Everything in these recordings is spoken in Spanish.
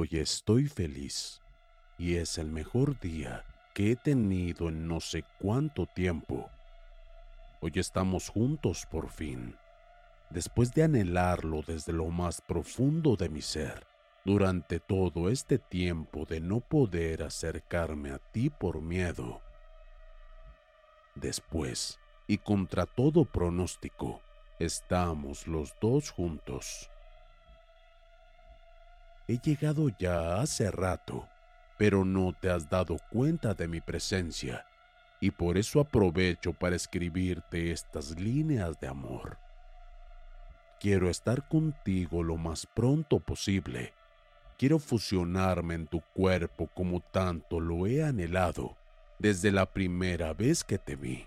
Hoy estoy feliz y es el mejor día que he tenido en no sé cuánto tiempo. Hoy estamos juntos por fin, después de anhelarlo desde lo más profundo de mi ser, durante todo este tiempo de no poder acercarme a ti por miedo. Después, y contra todo pronóstico, estamos los dos juntos. He llegado ya hace rato, pero no te has dado cuenta de mi presencia, y por eso aprovecho para escribirte estas líneas de amor. Quiero estar contigo lo más pronto posible. Quiero fusionarme en tu cuerpo como tanto lo he anhelado desde la primera vez que te vi.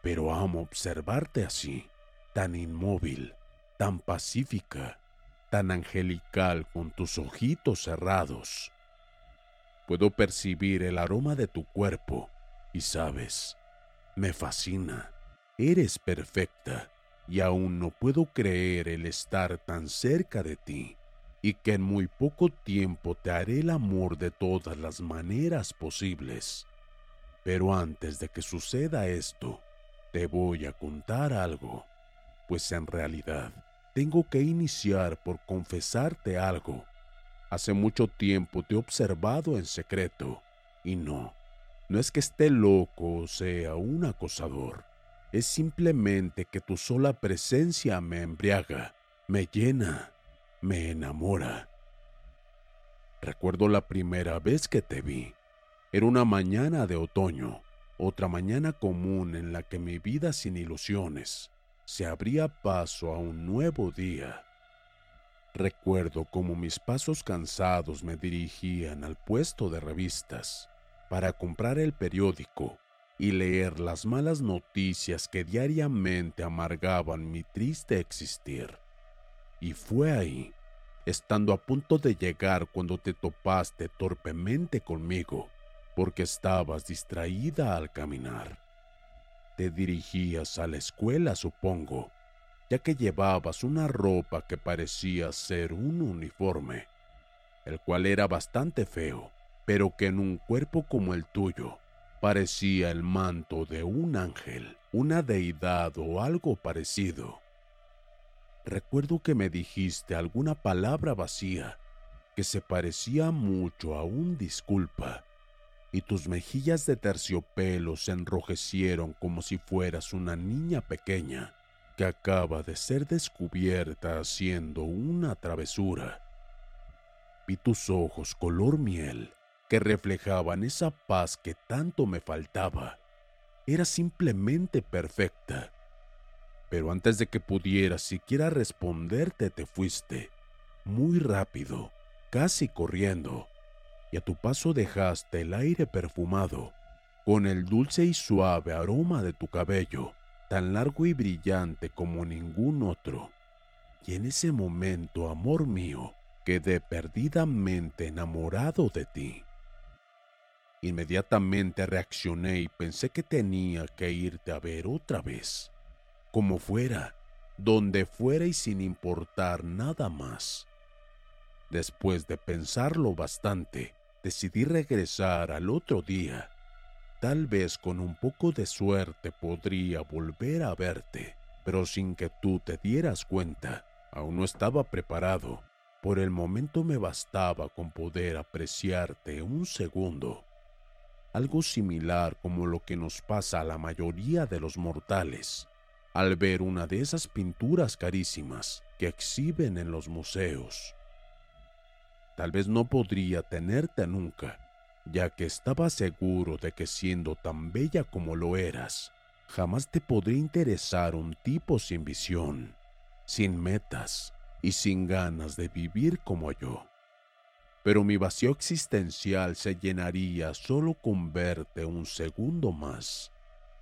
Pero amo observarte así, tan inmóvil, tan pacífica, tan angelical con tus ojitos cerrados. Puedo percibir el aroma de tu cuerpo y sabes, me fascina. Eres perfecta y aún no puedo creer el estar tan cerca de ti y que en muy poco tiempo te haré el amor de todas las maneras posibles. Pero antes de que suceda esto, te voy a contar algo, pues en realidad tengo que iniciar por confesarte algo. Hace mucho tiempo te he observado en secreto, y no, no es que esté loco o sea un acosador, es simplemente que tu sola presencia me embriaga, me llena, me enamora. Recuerdo la primera vez que te vi. Era una mañana de otoño, otra mañana común en la que mi vida sin ilusiones se abría paso a un nuevo día. Recuerdo cómo mis pasos cansados me dirigían al puesto de revistas para comprar el periódico y leer las malas noticias que diariamente amargaban mi triste existir. Y fue ahí, estando a punto de llegar cuando te topaste torpemente conmigo, porque estabas distraída al caminar. Te dirigías a la escuela, supongo, ya que llevabas una ropa que parecía ser un uniforme, el cual era bastante feo, pero que en un cuerpo como el tuyo parecía el manto de un ángel, una deidad o algo parecido. Recuerdo que me dijiste alguna palabra vacía que se parecía mucho a un disculpa, y tus mejillas de terciopelo se enrojecieron como si fueras una niña pequeña que acaba de ser descubierta haciendo una travesura. Vi tus ojos color miel que reflejaban esa paz que tanto me faltaba. Era simplemente perfecta. Pero antes de que pudiera siquiera responderte te fuiste, muy rápido, casi corriendo, y a tu paso dejaste el aire perfumado, con el dulce y suave aroma de tu cabello, tan largo y brillante como ningún otro. Y en ese momento, amor mío, quedé perdidamente enamorado de ti. Inmediatamente reaccioné y pensé que tenía que irte a ver otra vez, como fuera, donde fuera y sin importar nada más. Después de pensarlo bastante, decidí regresar al otro día. Tal vez con un poco de suerte podría volver a verte, pero sin que tú te dieras cuenta. Aún no estaba preparado. Por el momento me bastaba con poder apreciarte un segundo. Algo similar como lo que nos pasa a la mayoría de los mortales al ver una de esas pinturas carísimas que exhiben en los museos. Tal vez no podría tenerte nunca, ya que estaba seguro de que siendo tan bella como lo eras, jamás te podría interesar un tipo sin visión, sin metas y sin ganas de vivir como yo. Pero mi vacío existencial se llenaría solo con verte un segundo más.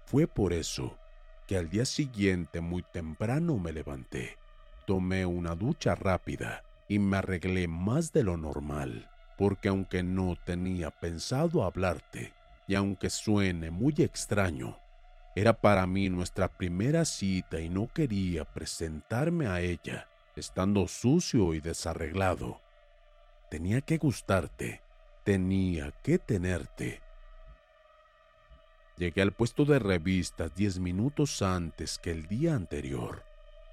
Fue por eso que al día siguiente muy temprano me levanté, tomé una ducha rápida y me arreglé más de lo normal, porque aunque no tenía pensado hablarte, y aunque suene muy extraño, era para mí nuestra primera cita y no quería presentarme a ella estando sucio y desarreglado. Tenía que gustarte, tenía que tenerte Llegué al puesto de revistas diez minutos antes que el día anterior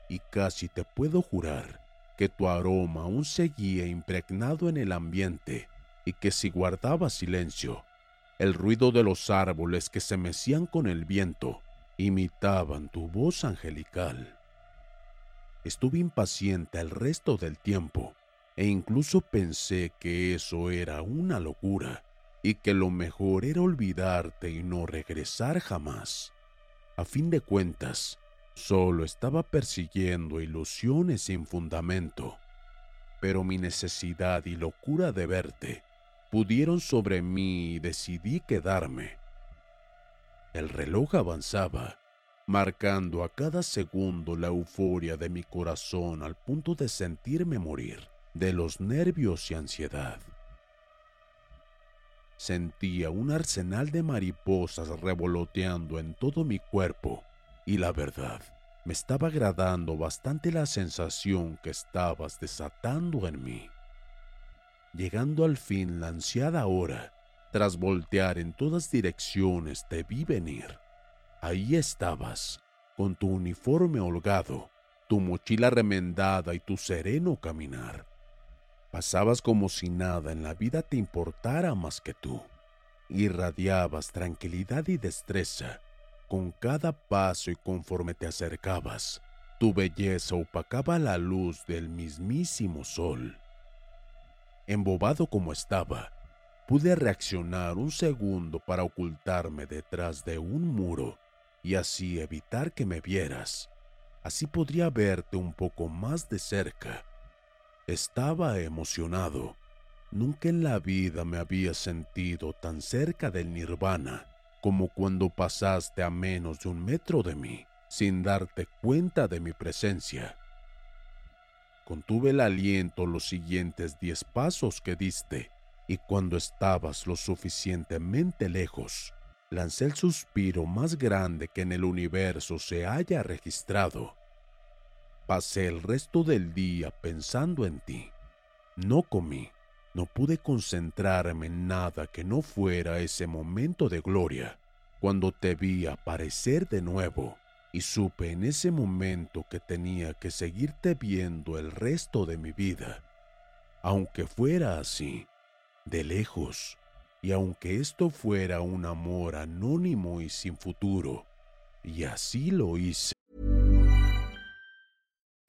y casi te puedo jurar que tu aroma aún seguía impregnado en el ambiente y que si guardaba silencio, el ruido de los árboles que se mecían con el viento imitaban tu voz angelical. Estuve impaciente el resto del tiempo e incluso pensé que eso era una locura y que lo mejor era olvidarte y no regresar jamás. A fin de cuentas, solo estaba persiguiendo ilusiones sin fundamento, pero mi necesidad y locura de verte pudieron sobre mí y decidí quedarme. El reloj avanzaba, marcando a cada segundo la euforia de mi corazón al punto de sentirme morir de los nervios y ansiedad. Sentía un arsenal de mariposas revoloteando en todo mi cuerpo y la verdad, me estaba agradando bastante la sensación que estabas desatando en mí. Llegando al fin la ansiada hora, tras voltear en todas direcciones te vi venir. Ahí estabas, con tu uniforme holgado, tu mochila remendada y tu sereno caminar. Pasabas como si nada en la vida te importara más que tú. Irradiabas tranquilidad y destreza con cada paso y conforme te acercabas. Tu belleza opacaba la luz del mismísimo sol. Embobado como estaba, pude reaccionar un segundo para ocultarme detrás de un muro y así evitar que me vieras. Así podría verte un poco más de cerca estaba emocionado. Nunca en la vida me había sentido tan cerca del nirvana como cuando pasaste a menos de un metro de mí sin darte cuenta de mi presencia. Contuve el aliento los siguientes diez pasos que diste y cuando estabas lo suficientemente lejos, lancé el suspiro más grande que en el universo se haya registrado Pasé el resto del día pensando en ti. No comí, no pude concentrarme en nada que no fuera ese momento de gloria, cuando te vi aparecer de nuevo y supe en ese momento que tenía que seguirte viendo el resto de mi vida. Aunque fuera así, de lejos, y aunque esto fuera un amor anónimo y sin futuro, y así lo hice.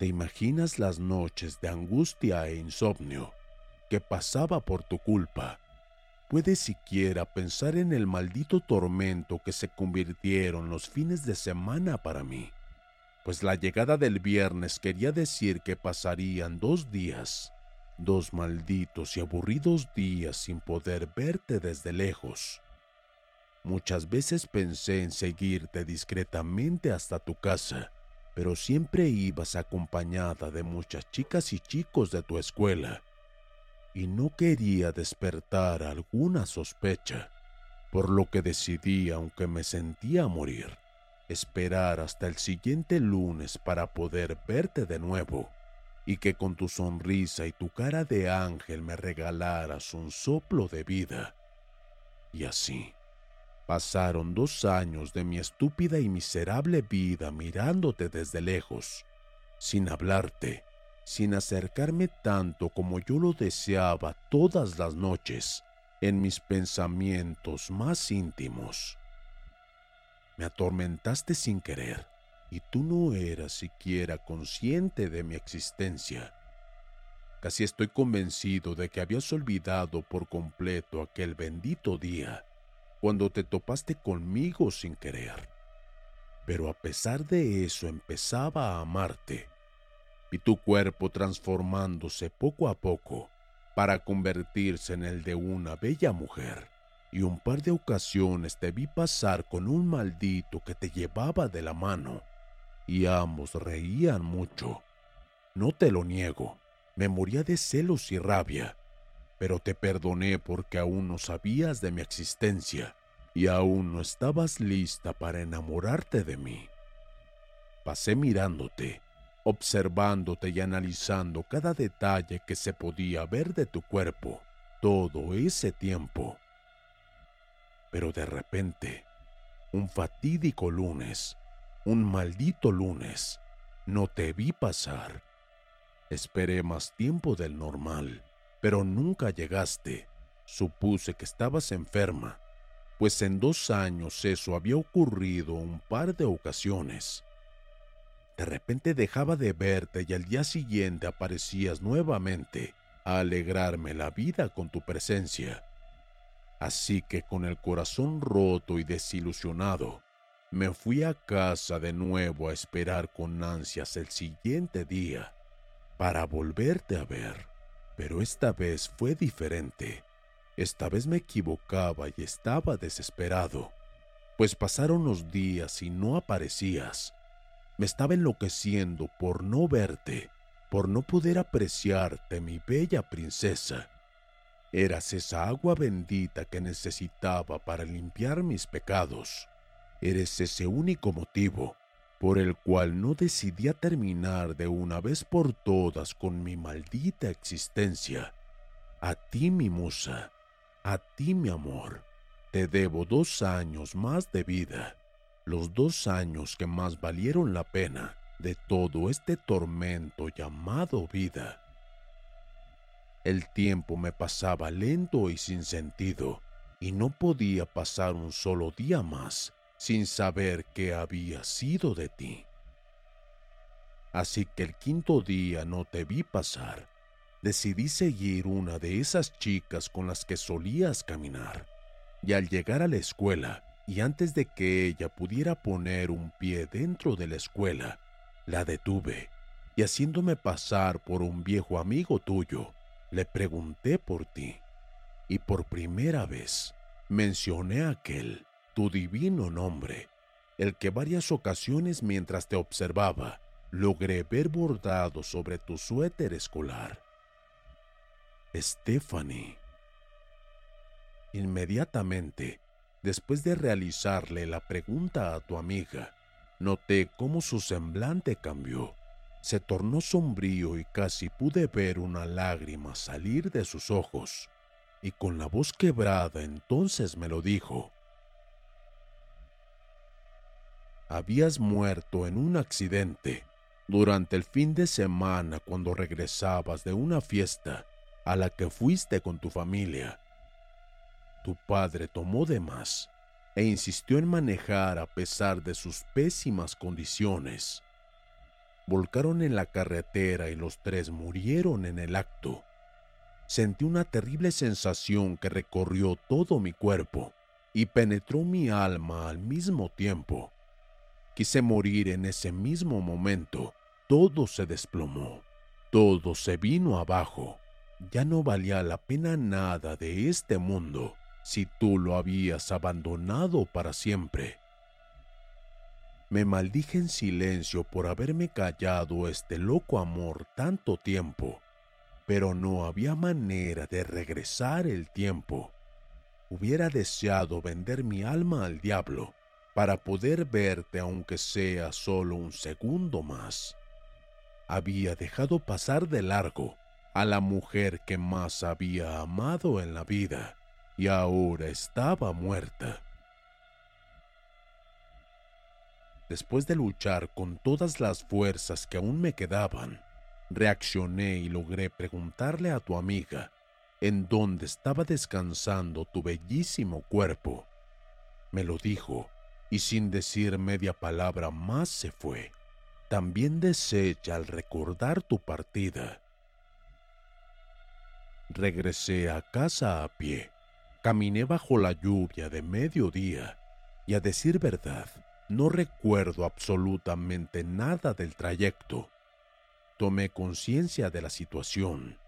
¿Te imaginas las noches de angustia e insomnio que pasaba por tu culpa? ¿Puedes siquiera pensar en el maldito tormento que se convirtieron los fines de semana para mí? Pues la llegada del viernes quería decir que pasarían dos días, dos malditos y aburridos días sin poder verte desde lejos. Muchas veces pensé en seguirte discretamente hasta tu casa, pero siempre ibas acompañada de muchas chicas y chicos de tu escuela, y no quería despertar alguna sospecha, por lo que decidí, aunque me sentía morir, esperar hasta el siguiente lunes para poder verte de nuevo y que con tu sonrisa y tu cara de ángel me regalaras un soplo de vida. Y así pasaron dos años de mi estúpida y miserable vida mirándote desde lejos, sin hablarte, sin acercarme tanto como yo lo deseaba todas las noches en mis pensamientos más íntimos. Me atormentaste sin querer y tú no eras siquiera consciente de mi existencia. Casi estoy convencido de que habías olvidado por completo aquel bendito día, cuando te topaste conmigo sin querer. Pero a pesar de eso empezaba a amarte, y tu cuerpo transformándose poco a poco para convertirse en el de una bella mujer. Y un par de ocasiones te vi pasar con un maldito que te llevaba de la mano y ambos reían mucho. No te lo niego, me moría de celos y rabia, pero te perdoné porque aún no sabías de mi existencia y aún no estabas lista para enamorarte de mí. Pasé mirándote, observándote y analizando cada detalle que se podía ver de tu cuerpo todo ese tiempo. Pero de repente, un fatídico lunes, un maldito lunes. No te vi pasar. Esperé más tiempo del normal, pero nunca llegaste. Supuse que estabas enferma, pues en dos años eso había ocurrido un par de ocasiones. De repente dejaba de verte y al día siguiente aparecías nuevamente a alegrarme la vida con tu presencia. Así que con el corazón roto y desilusionado, me fui a casa de nuevo a esperar con ansias el siguiente día para volverte a ver. Pero esta vez fue diferente. Esta vez me equivocaba y estaba desesperado, pues pasaron los días y no aparecías. Me estaba enloqueciendo por no verte, por no poder apreciarte, mi bella princesa. Eras esa agua bendita que necesitaba para limpiar mis pecados. Eres ese único motivo por el cual no decidí terminar de una vez por todas con mi maldita existencia. A ti, mi musa, a ti, mi amor, te debo dos años más de vida, los dos años que más valieron la pena de todo este tormento llamado vida. El tiempo me pasaba lento y sin sentido, y no podía pasar un solo día más sin saber qué había sido de ti. Así que el quinto día no te vi pasar. Decidí seguir una de esas chicas con las que solías caminar. Y al llegar a la escuela, y antes de que ella pudiera poner un pie dentro de la escuela, la detuve y haciéndome pasar por un viejo amigo tuyo, le pregunté por ti. Y por primera vez mencioné a aquel tu divino nombre, el que varias ocasiones mientras te observaba logré ver bordado sobre tu suéter escolar. Stephanie. Inmediatamente Después de realizarle la pregunta a tu amiga, noté cómo su semblante cambió. Se tornó sombrío y casi pude ver una lágrima salir de sus ojos. Y con la voz quebrada entonces me lo dijo. Habías muerto en un accidente durante el fin de semana cuando regresabas de una fiesta a la que fuiste con tu familia. Tu padre tomó de más e insistió en manejar a pesar de sus pésimas condiciones. Volcaron en la carretera y los tres murieron en el acto. Sentí una terrible sensación que recorrió todo mi cuerpo y penetró mi alma al mismo tiempo. Quise morir en ese mismo momento. Todo se desplomó. Todo se vino abajo. Ya no valía la pena nada de este mundo si tú lo habías abandonado para siempre. Me maldije en silencio por haberme callado este loco amor tanto tiempo, pero no había manera de regresar el tiempo. Hubiera deseado vender mi alma al diablo para poder verte aunque sea solo un segundo más. Había dejado pasar de largo a la mujer que más había amado en la vida y ahora estaba muerta. Después de luchar con todas las fuerzas que aún me quedaban, reaccioné y logré preguntarle a tu amiga en dónde estaba descansando tu bellísimo cuerpo. Me lo dijo y sin decir media palabra más se fue, también deshecha al recordar tu partida. Regresé a casa a pie Caminé bajo la lluvia de mediodía y a decir verdad, no recuerdo absolutamente nada del trayecto. Tomé conciencia de la situación.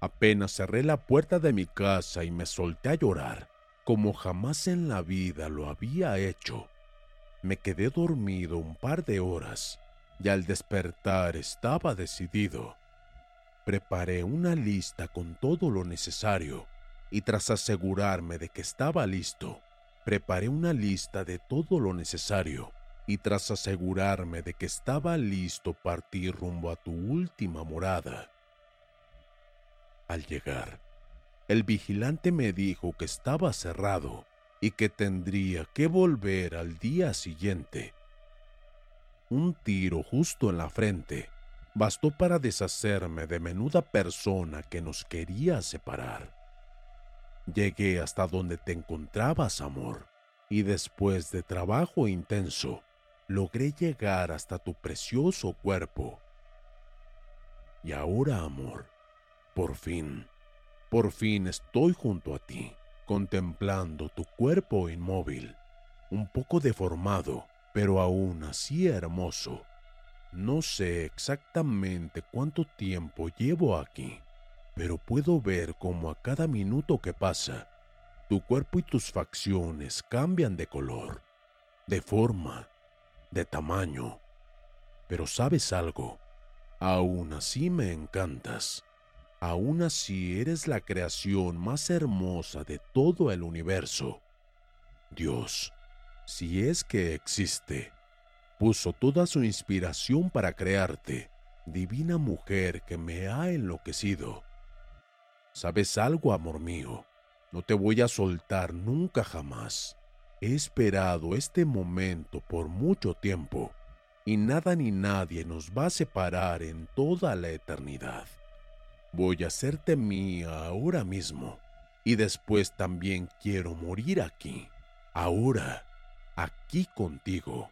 Apenas cerré la puerta de mi casa y me solté a llorar, como jamás en la vida lo había hecho. Me quedé dormido un par de horas y al despertar estaba decidido. Preparé una lista con todo lo necesario y tras asegurarme de que estaba listo, preparé una lista de todo lo necesario y tras asegurarme de que estaba listo partí rumbo a tu última morada. Al llegar, el vigilante me dijo que estaba cerrado y que tendría que volver al día siguiente. Un tiro justo en la frente bastó para deshacerme de menuda persona que nos quería separar. Llegué hasta donde te encontrabas, amor, y después de trabajo intenso, logré llegar hasta tu precioso cuerpo. Y ahora, amor, por fin, por fin estoy junto a ti, contemplando tu cuerpo inmóvil, un poco deformado, pero aún así hermoso. No sé exactamente cuánto tiempo llevo aquí pero puedo ver cómo a cada minuto que pasa, tu cuerpo y tus facciones cambian de color, de forma, de tamaño. Pero sabes algo, aún así me encantas, aún así eres la creación más hermosa de todo el universo. Dios, si es que existe, puso toda su inspiración para crearte, divina mujer que me ha enloquecido ¿Sabes algo, amor mío? No te voy a soltar nunca jamás. He esperado este momento por mucho tiempo y nada ni nadie nos va a separar en toda la eternidad. Voy a hacerte mía ahora mismo y después también quiero morir aquí, ahora, aquí contigo.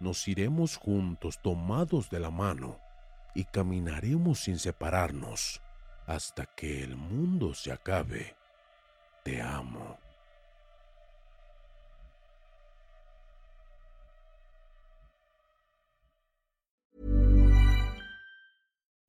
Nos iremos juntos tomados de la mano y caminaremos sin separarnos hasta que el mundo se acabe. Te amo.